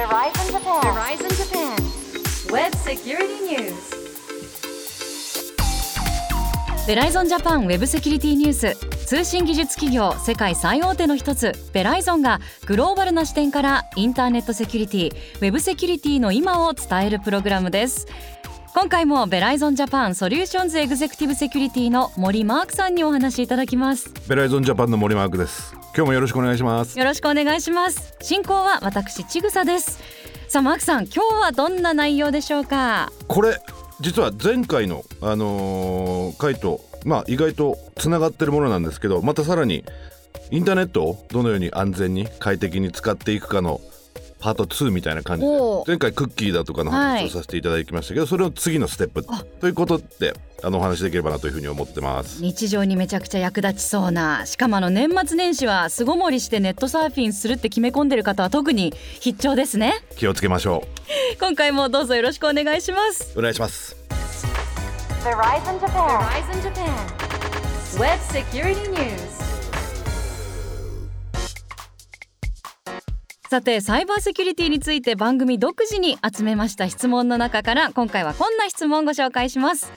ベライゾンジャパンウェブセキュリティニュース通信技術企業世界最大手の一つベライゾンがグローバルな視点からインターネットセキュリティウェブセキュリティの今を伝えるプログラムです。今回もベライゾンジャパン Solutions Executive Security の森マークさんにお話しいただきます。ベライゾンジャパンの森マークです今日もよろしくお願いします。よろしくお願いします。進行は私ちぐさです。さあマークさん今日はどんな内容でしょうか？これ実は前回のあのー回とまあ意外とつながってるものなんですけどまたさらにインターネットをどのように安全に快適に使っていくかのパート2みたいな感じで前回クッキーだとかの話をさせていただきましたけど、それの次のステップということであのお話しできればなというふうに思ってます。日常にめちゃくちゃ役立ちそうなしかもあの年末年始は巣ごもりしてネットサーフィンするって決め込んでる方は特に必聴ですね気をつけましょ今回もどうぞよろしくお願いしますうお願いします。Verizon Japan. Verizon Japan. Web Security News. さてサイバーセキュリティについて番組独自に集めました質問の中から今回はこんな質問をご紹介します。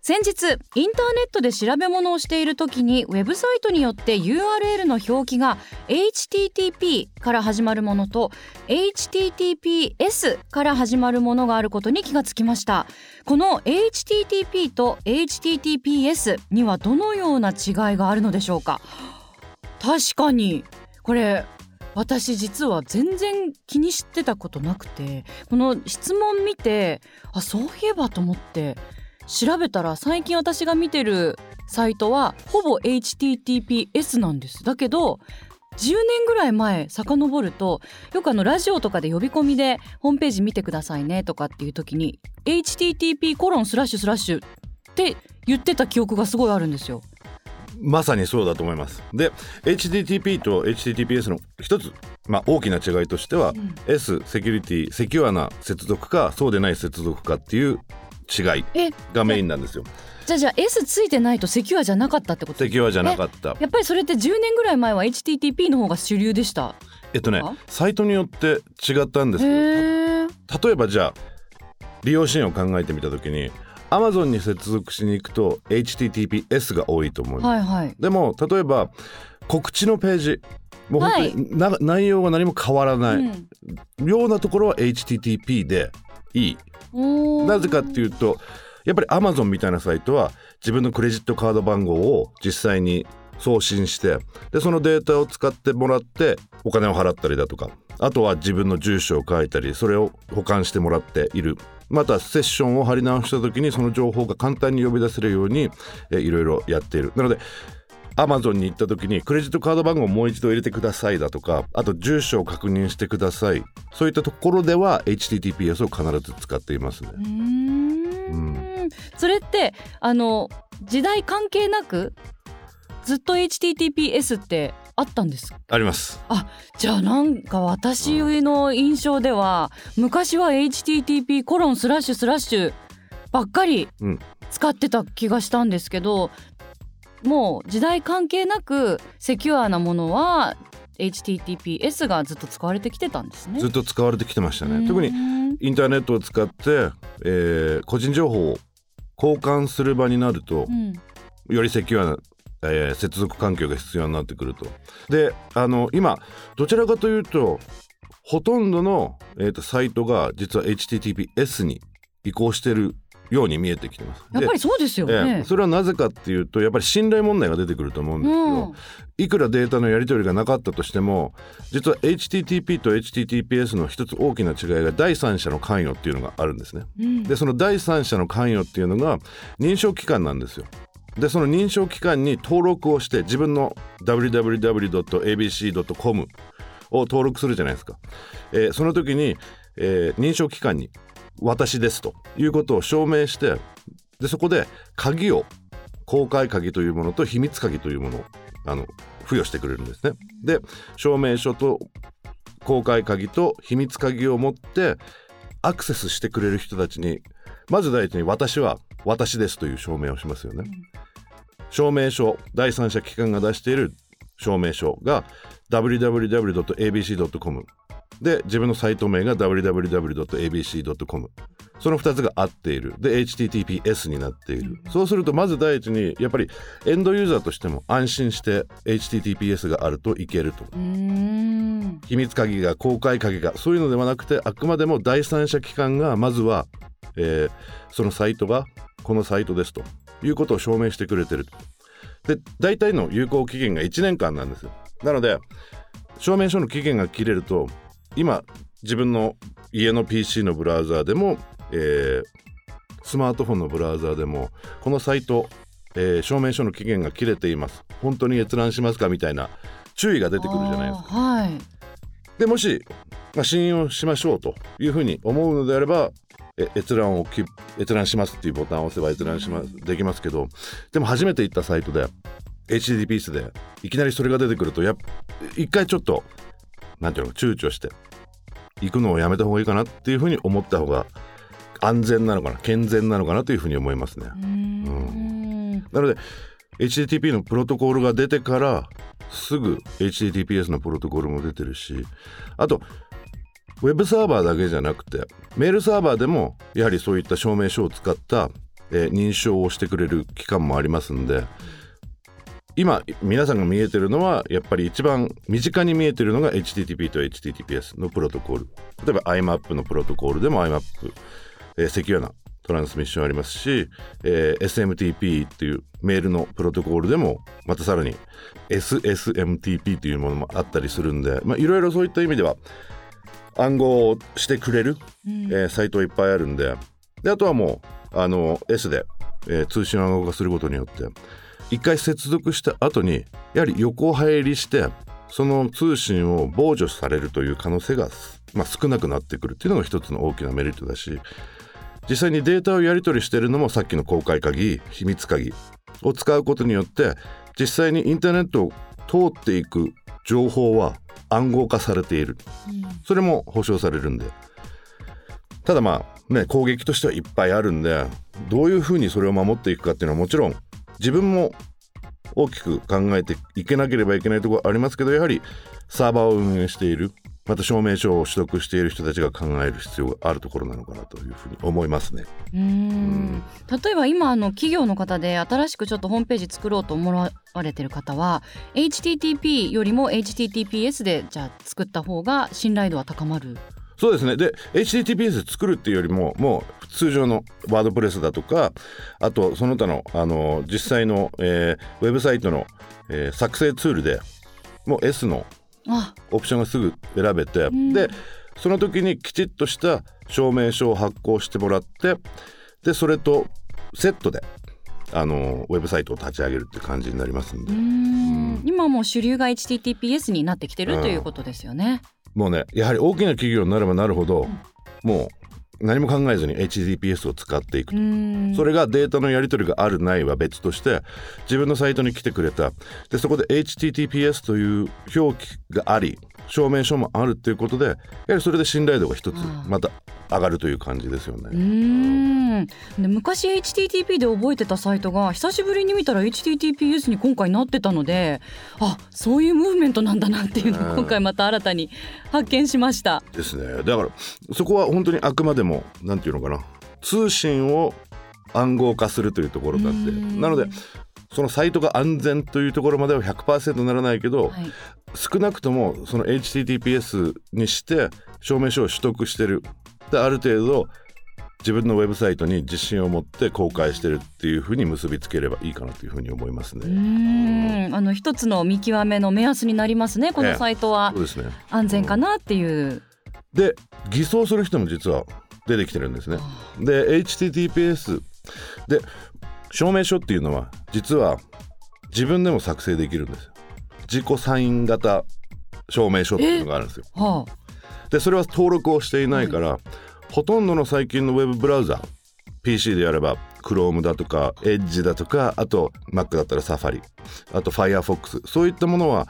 先日インターネットで調べ物をしている時にウェブサイトによって URL の表記が HTTP から始まるものと HTTPS から始まるものがあることに気がつきました。この HTTP と HTTPS にはどのような違いがあるのでしょうか？確かにこれ私実は全然気にしてたことなくてこの質問見てあそういえばと思って調べたら最近私が見てるサイトはほぼ HTTPS なんですだけど10年ぐらい前遡るとよくあのラジオとかで呼び込みでホームページ見てくださいねとかっていう時に HTTP コロンスラッシュスラッシュって言ってた記憶がすごいあるんですよ。まさにそうだと思います。で HTTP と HTTPS の一つ、まあ、大きな違いとしては、S セキュリティセキュアな接続かそうでない接続かっていう違いえがメインなんですよ。じゃあじゃあ S ついてないとセキュアじゃなかったってことセキュアじゃなかった。やっぱりそれって10年ぐらい前は HTTP の方が主流でした？えっとねあサイトによって違ったんですけど。例えばじゃあ利用シーンを考えてみた時に Amazon に接続しに行くと HTTPS が多いと思います。はいはい。でも例えば告知のページもう本当に、な内容が何も変わらない、うん。ようなところは HTTP でいい。なぜかっていうとやっぱり Amazon みたいなサイトは自分のクレジットカード番号を実際に送信してでそのデータを使ってもらってお金を払ったりだとか。あとは自分の住所を書いたりそれを保管してもらっているまたセッションを貼り直した時にその情報が簡単に呼び出せるようにえいろいろやっている。なので Amazon に行った時にクレジットカード番号をもう一度入れてくださいだとかあと住所を確認してください。そういったところでは HTTPS を必ず使っていますね。うーん。それってあの時代関係なくずっと HTTPS ってあったんですあります。じゃあなんか私の印象では昔は HTTP コロンスラッシュスラッシュばっかりうん。使ってた気がしたんですけど、もう時代関係なくセキュアなものは HTTPS がずっと使われてきてたんですね。ずっと使われてきてましたうん。ね特にインターネットを使って、えー個人情報を交換する場になるとうん。よりセキュアな、えー接続環境が必要になってくるとであの今どちらかというとほとんどの、えーとサイトが実は HTTPS に移行してるように見えてきてます。やっぱりそうですよねえ。それはなぜかっていうとやっぱり信頼問題が出てくると思うんですけど、うんいくらデータのやり取りがなかったとしても実は HTTP と HTTPS の一つ大きな違いが第三者の関与っていうのがあるんですね。うんでその第三者の関与っていうのが認証機関なんですよ。でその認証機関に登録をして自分の www.abc.com を登録するじゃないですか。えーその時に、えー認証機関に私ですということを証明してでそこで鍵を公開鍵というものと秘密鍵というものをあの付与してくれるんですね。で証明書と公開鍵と秘密鍵を持ってアクセスしてくれる人たちにまず第一に私は私ですという証明をしますよね。証明書第三者機関が出している証明書が www.abc.com で自分のサイト名が www.abc.com その2つが合っている。で HTTPS になっている、そうするとまず第一にやっぱりエンドユーザーとしても安心して HTTPS があるといけると。秘密鍵が公開鍵がそういうのではなくてあくまでも第三者機関がまずは、えーそのサイトがこのサイトですということを証明してくれてる。で大体の有効期限が1年間なんですなので証明書の期限が切れると今自分の家の PC のブラウザーでも、えースマートフォンのブラウザーでもこのサイト、えー証明書の期限が切れています。本当に閲覧しますかみたいな注意が出てくるじゃないですか。はい。でもし、まあ、信用しましょうというふうに思うのであればえ閲覧をき閲覧しますっていうボタンを押せば閲覧しますできますけどでも初めて行ったサイトで HTTPS でいきなりそれが出てくるとやっ一回ちょっとなんていうの躊躇して行くのをやめた方がいいかなっていうふうに思った方が安全なのかな健全なのかなというふうに思いますね。うーんなので HTTP のプロトコルが出てからすぐ HTTPS のプロトコルも出てるしあとウェブサーバーだけじゃなくてメールサーバーでもやはりそういった証明書を使った、えー認証をしてくれる機関もありますんで今皆さんが見えてるのはやっぱり一番身近に見えてるのが HTTP と HTTPS のプロトコル。例えば IMAP のプロトコルでも IMAP、えーセキュアなトランスミッションありますし、えー SMTP っていうメールのプロトコルでもまたさらに SSMTP というものもあったりするんでまあいろいろそういった意味では暗号をしてくれる、うん。えーサイトいっぱいあるんでであとはもうあの S で、えー通信暗号化することによって一回接続した後にやはり横入りしてその通信を傍受されるという可能性が、まあ、少なくなってくるっていうのが一つの大きなメリットだし実際にデータをやり取りしてるのもさっきの公開鍵秘密鍵を使うことによって実際にインターネットを通っていく情報は暗号化されている。それも保証されるんで。ただまあね攻撃としてはいっぱいあるんでどういうふうにそれを守っていくかっていうのはもちろん自分も大きく考えていけなければいけないところありますけどやはりサーバーを運営しているまた証明書を取得している人たちが考える必要があるところなのかなというふうに思いますね。うーん例えば今あの企業の方で新しくちょっとホームページ作ろうと思われてる方は HTTP よりも HTTPS でじゃあ作った方が信頼度は高まる。そうですねで HTTPS 作るっていうよりももう通常のワードプレスだとかあとその他のあの実際の、えーウェブサイトの、えー作成ツールでもう S のあオプションがすぐ選べて、ん。でその時にきちっとした証明書を発行してもらってでそれとセットであのウェブサイトを立ち上げるって感じになりますんで。うーん。今もう主流が HTTPS になってきてるということですよね。もうねやはり大きな企業になればなるほど、もう何も考えずに HTTPS を使っていくうーん。それがデータのやり取りがあるないは別として自分のサイトに来てくれた。でそこで HTTPS という表記があり証明書もあるっていうことでやはりそれで信頼度が一つまた上がるという感じですようね。ーん。で昔 HTTP で覚えてたサイトが久しぶりに見たら HTTPS に今回なってたのであそういうムーブメントなんだなっていうのをうん今回また新たに発見しました。ですね。だからそこは本当にあくまでもなんていうのかな。通信を暗号化するというところだって。うん。なのでそのサイトが安全というところまでは100%ならないけど、はい。少なくともその HTTPS にして証明書を取得してるである程度自分のウェブサイトに自信を持って公開してるっていうふうに結びつければいいかなというふうに思いますうね。ーんあの一つの見極めの目安になりますねこのサイトはそうですね安全かなっていう。で偽装する人も実は出てきてるんですね。で HTTPS で証明書っていうのは実は自分でも作成できるんですよ。自己サイン型証明書っていうのがあるんですよ。はでそれは登録をしていないから、ほとんどの最近のウェブブラウザー PC でやれば Chrome だとか Edge だとかあと Mac だったら Safari あと Firefox そういったものは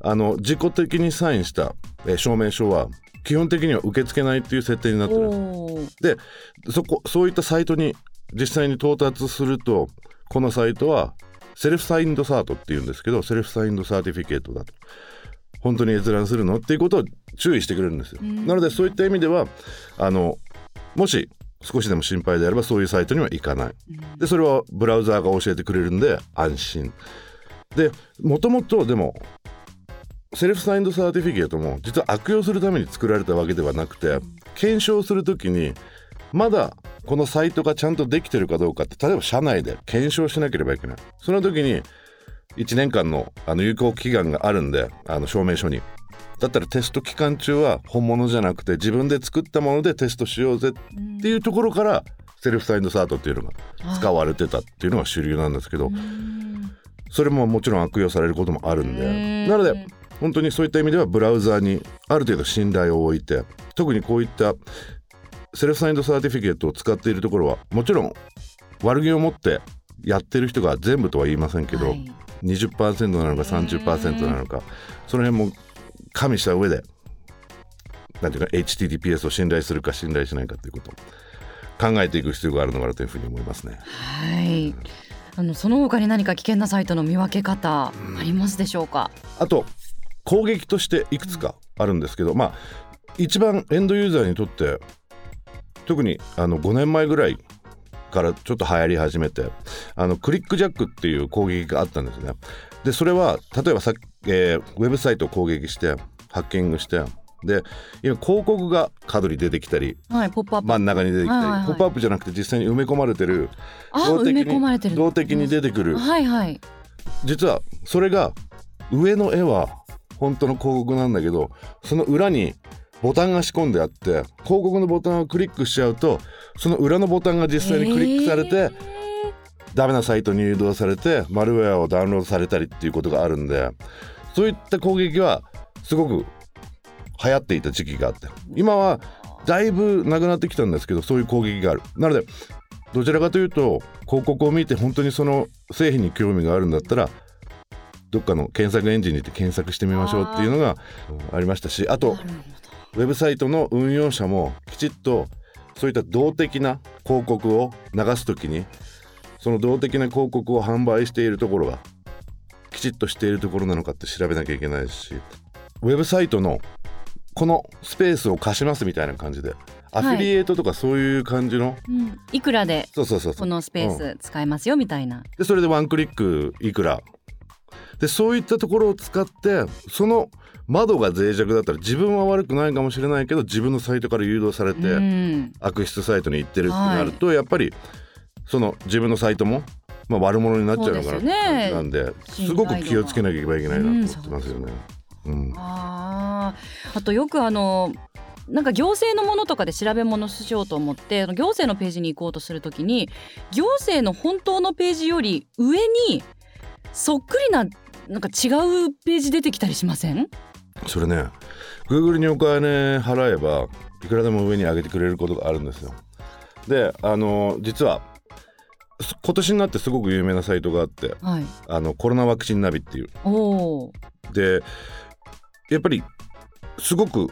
あの自己的にサインした、えー証明書は基本的には受け付けないっていう設定になあ、ってる。んででそこそういったサイトに実際に到達するとこのサイトは self-signed cert っていうんですけど self-signed certificate だと本当に閲覧するの？っていうことを注意してくれるんですよ。うんなのでそういった意味ではあのもし少しでも心配であればそういうサイトには行かない。でそれはブラウザーが教えてくれるんで安心。でもともとでも self-signed certificate も実は悪用するために作られたわけではなくて検証するときにまだこのサイトがちゃんとできてるかどうかって例えば社内で検証しなければいけないその時に1年間のあの有効期間があるんであの証明書に。だったらテスト期間中は本物じゃなくて自分で作ったものでテストしようぜっていうところから self-signed cert っていうのが使われてたっていうのが主流なんですけどそれももちろん悪用されることもあるんでなので本当にそういった意味ではブラウザーにある程度信頼を置いて特にこういった self-signed certificate を使っているところはもちろん悪気を持ってやってる人が全部とは言いませんけど、はい20%なのか30%なのか。その辺も加味した上でなんていうか HTTPS を信頼するか信頼しないかということ。を考えていく必要があるのかなというふうに思いますね。はい。あのその他に何か危険なサイトの見分け方ありますでしょうか、あと攻撃としていくつかあるんですけど、まあ一番エンドユーザーにとって特にあの5年前ぐらいからちょっと流行り始めてあのクリックジャックっていう攻撃があったんですね。でそれは例えばさ、えーウェブサイトを攻撃してハッキングしてで今広告が角に出てきたりはいポップアップ、真ん中に出てきたり、はいはいはい。ポップアップじゃなくて実際に埋め込まれてる。あ埋め込まれてる動的に出てくる。はいはい。実はそれが上の絵は本当の広告なんだけどその裏にボタンが仕込んであって広告のボタンをクリックしちゃうとその裏のボタンが実際にクリックされて、ダメなサイトに誘導されてマルウェアをダウンロードされたりっていうことがあるんでそういった攻撃はすごく流行っていた時期があって。今はだいぶなくなってきたんですけどそういう攻撃がある。なのでどちらかというと広告を見て本当にその製品に興味があるんだったらどっかの検索エンジンに行って検索してみましょうっていうのがうんありましたしあとウェブサイトの運用者もきちっとそういった動的な広告を流すときにその動的な広告を販売しているところがきちっとしているところなのかって調べなきゃいけないしウェブサイトのこのスペースを貸しますみたいな感じでアフィリエイトとかそういう感じの、ど、うん、いくらでそうそうそうそう。このスペース使えますよみたいな、でそれでワンクリックいくらでそういったところを使ってその窓が脆弱だったら自分は悪くないかもしれないけど自分のサイトから誘導されて、うん。悪質サイトに行ってるってなると、やっぱりその自分のサイトも、まあ、悪者になっちゃうのかなって感じなんで信頼度が。すごく気をつけなきゃいけないなと思ってますよね。うんあー。あとよくあのなんか行政のものとかで調べ物しようと思って行政のページに行こうとするときに行政の本当のページより上にそっくりななんか違うページ出てきたりしません？それね Google にお金払えばいくらでも上に上げてくれることがあるんですよ。であの実はす今年になってすごく有名なサイトがあってはい。あのコロナワクチンナビっていう。でやっぱりすごく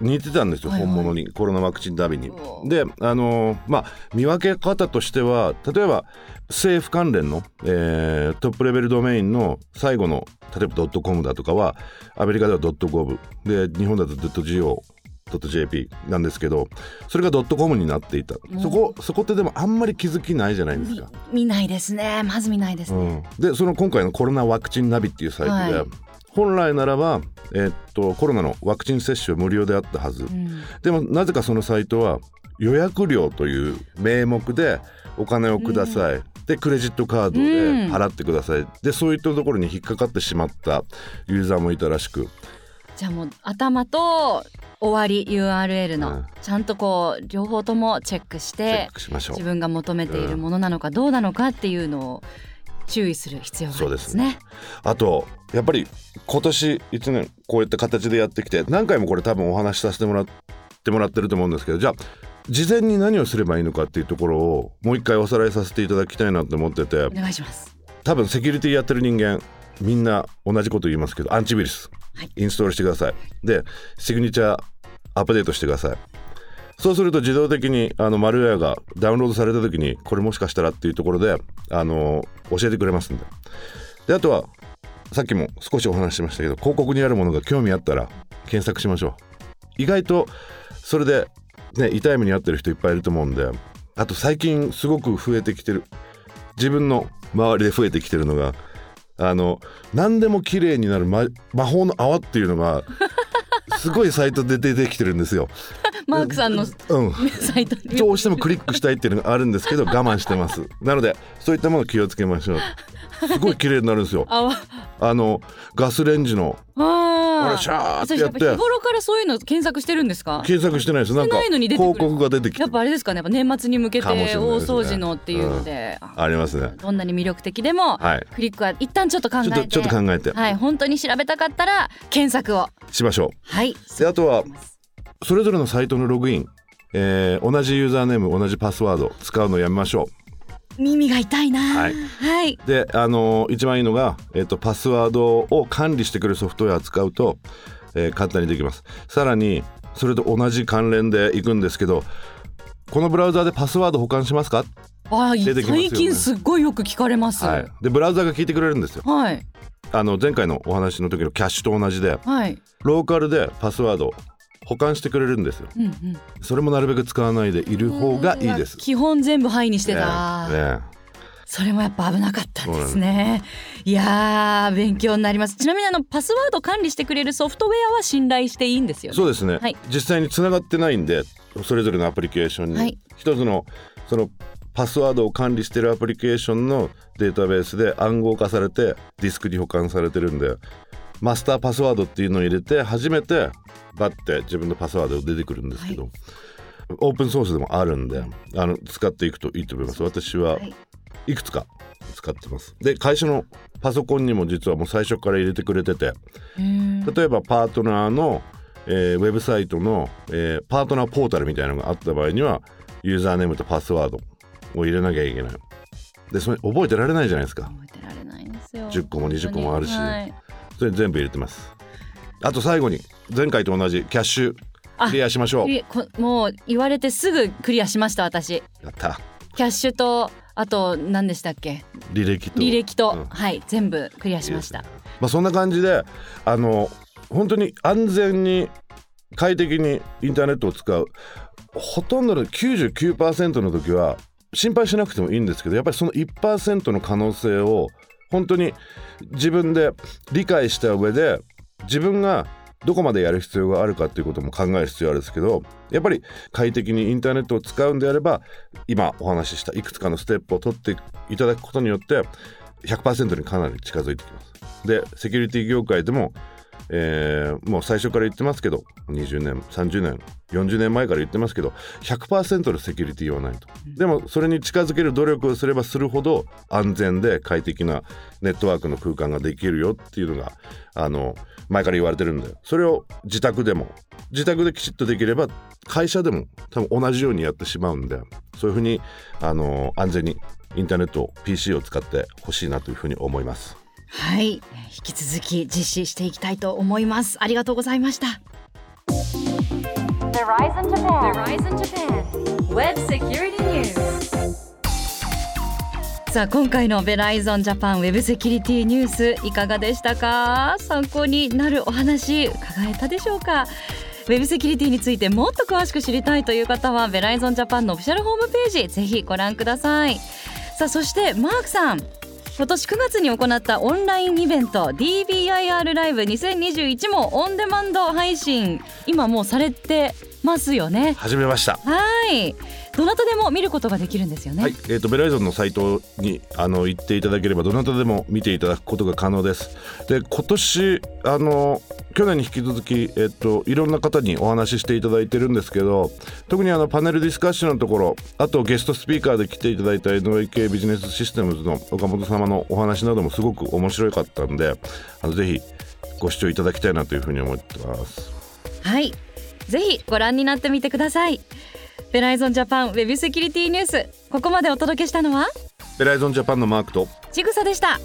似てたんですよ、はいはい。本物にコロナワクチンナビに。であのまあ見分け方としては例えば政府関連の、えートップレベルドメインの最後の例えば .com だとかはアメリカでは .gov で日本だと .go.jp なんですけどそれが .com になっていた。そこそこってでもあんまり気づきないじゃないですか。見ないですね。まず見ないですね、うん、でその今回のコロナワクチンナビっていうサイトで、はい。本来ならば、えっとコロナのワクチン接種は無料であったはず、うん。でもなぜかそのサイトは予約料という名目でお金をください、でクレジットカードで払ってください、でそういったところに引っかかってしまったユーザーもいたらしく。じゃあもう頭と終わり URL の、うん。ちゃんとこう両方ともチェックしチェてックしましょう。自。分が求めているものなのかどうなのかっていうのを注意する必要がありますね。あとやっぱり今年1年こういった形でやってきて何回もこれ多分お話しさせてもらってもらってると思うんですけどじゃあ事前に何をすればいいのかっていうところをもう一回おさらいさせていただきたいなと思ってて。お願いします。多分セキュリティやってる人間みんな同じこと言いますけどアンチウイルス、はい。インストールしてください。でシグニチャーアップデートしてください。そうすると自動的にあのマルウェアがダウンロードされた時にこれもしかしたらっていうところであの教えてくれますんで。であとはさっきも少しお話ししましたけど広告にあるものが興味あったら検索しましょう。意外とそれでね痛い目に遭ってる人いっぱいいると思うんであと最近すごく増えてきてる自分の周りで増えてきてるのがあの何でも綺麗になる、魔法の泡っていうのがすごいサイトで出てきてるんですよ。マークさんのうん。サイトに。どうしてもクリックしたいっていうのがあるんですけど我慢してます。なのでそういったもの気をつけましょう。すごい綺麗になるんですよ。あのガスレンジの。あシャーって私やって日頃からそういうの検索してるんですか？検索してないです。なんか広告が出てきて。やっぱあれですかねやっぱ年末に向けて大掃除のっていうので、あありますね。どんなに魅力的でも、はい。クリックは一旦ちょっと考えて。ちょっとちょっと考えて。はい。本当に調べたかったら検索を。しましょはい。あとはそれぞれのサイトのログイン、えー同じユーザーネーム同じパスワード使うのやめましょ耳が痛いな。はいはい。うであのー一番いいのが、えっとパスワードを管理してくれるソフトウェアを使うと、えー簡単にできますさらにそれと同じ関連でいくんですけどこのブラウザでパスワード保管しますか、あ、出てきますよね最近すっごいよく聞かれます。はい、でブラウザが聞いてくれるんですよはい。あの前回のお話の時のキャッシュと同じではい。ローカルでパスワード保管してくれるんですようんうん。それもなるべく使わないでいる方がいいです。基本全部ハイにしてた。ねねそれもやっぱ危なかったんですね。いやー勉強になります。ちなみにあのパスワード管理してくれるソフトウェアは信頼していいんですよね。そうですね、はい実際に繋がってないんでそれぞれのアプリケーションに、はい一つのそのパスワードを管理してるアプリケーションのデータベースで暗号化されてディスクに保管されてるんでマスターパスワードっていうのを入れて初めてバッて自分のパスワードが出てくるんですけど、オープンソースでもあるんであの使っていくといいと思います。私ははい。いくつか使ってます。で会社のパソコンにも実はもう最初から入れてくれてて例えばパートナーの、えーウェブサイトの、えーパートナーポータルみたいなのがあった場合にはユーザーネームとパスワードを入れなきゃいけない。でそれ覚えてられないじゃないですか。覚えてられないんですよ。10個も20個もあるし。はいそれ全部入れてます。あと最後に前回と同じキャッシュあクリアしましょう。もう言われてすぐクリアしました私。やった。キャッシュとあと何でしたっけ？履歴と。履歴と、うん。はい全部クリアしました。まあ、そんな感じであの本当に安全に快適にインターネットを使う。ほとんどの99%の時は心配しなくてもいいんですけどやっぱりその1%の可能性を本当に自分で理解した上で自分がどこまでやる必要があるかっていうことも考える必要あるんですけどやっぱり快適にインターネットを使うんであれば今お話ししたいくつかのステップを取っていただくことによって100%にかなり近づいてきます。でセキュリティ業界でも、えーもう最初から言ってますけど20年30年40年前から言ってますけど100%のセキュリティはないとでもそれに近づける努力をすればするほど安全で快適なネットワークの空間ができるよっていうのがあの前から言われてるんでそれを自宅でも自宅できちっとできれば会社でも多分同じようにやってしまうんでそういうふうにあの安全にインターネット PC を使ってほしいなというふうに思います。はい。引き続き実施していきたいと思います。ありがとうございました.さあ今回のベライゾンジャパンウェブセキュリティニュースいかがでしたか？参考になるお話伺えたでしょうか？ウェブセキュリティについてもっと詳しく知りたいという方はベライゾンジャパンのオフィシャルホームページぜひご覧ください。さあそしてマークさん今年9月に行ったオンラインイベント DBIR ライブ2021もオンデマンド配信。今もうされてますよね。始めました。はいどなたでも見ることができるんですよね、はい、えー、とベライゾンのサイトにあの行っていただければどなたでも見ていただくことが可能です。で今年あの去年に引き続き、えっといろんな方にお話ししていただいてるんですけど特にあのパネルディスカッションのところあとゲストスピーカーで来ていただいた NOK ビジネスシステムズの岡本様のお話などもすごく面白かったんであのぜひご視聴いただきたいなというふうに思ってます。はいぜひご覧になってみてくださいベライゾンジャパンウェブセキュリティニュースここまでお届けしたのは？ベライゾンジャパンのマークと。ちぐさでした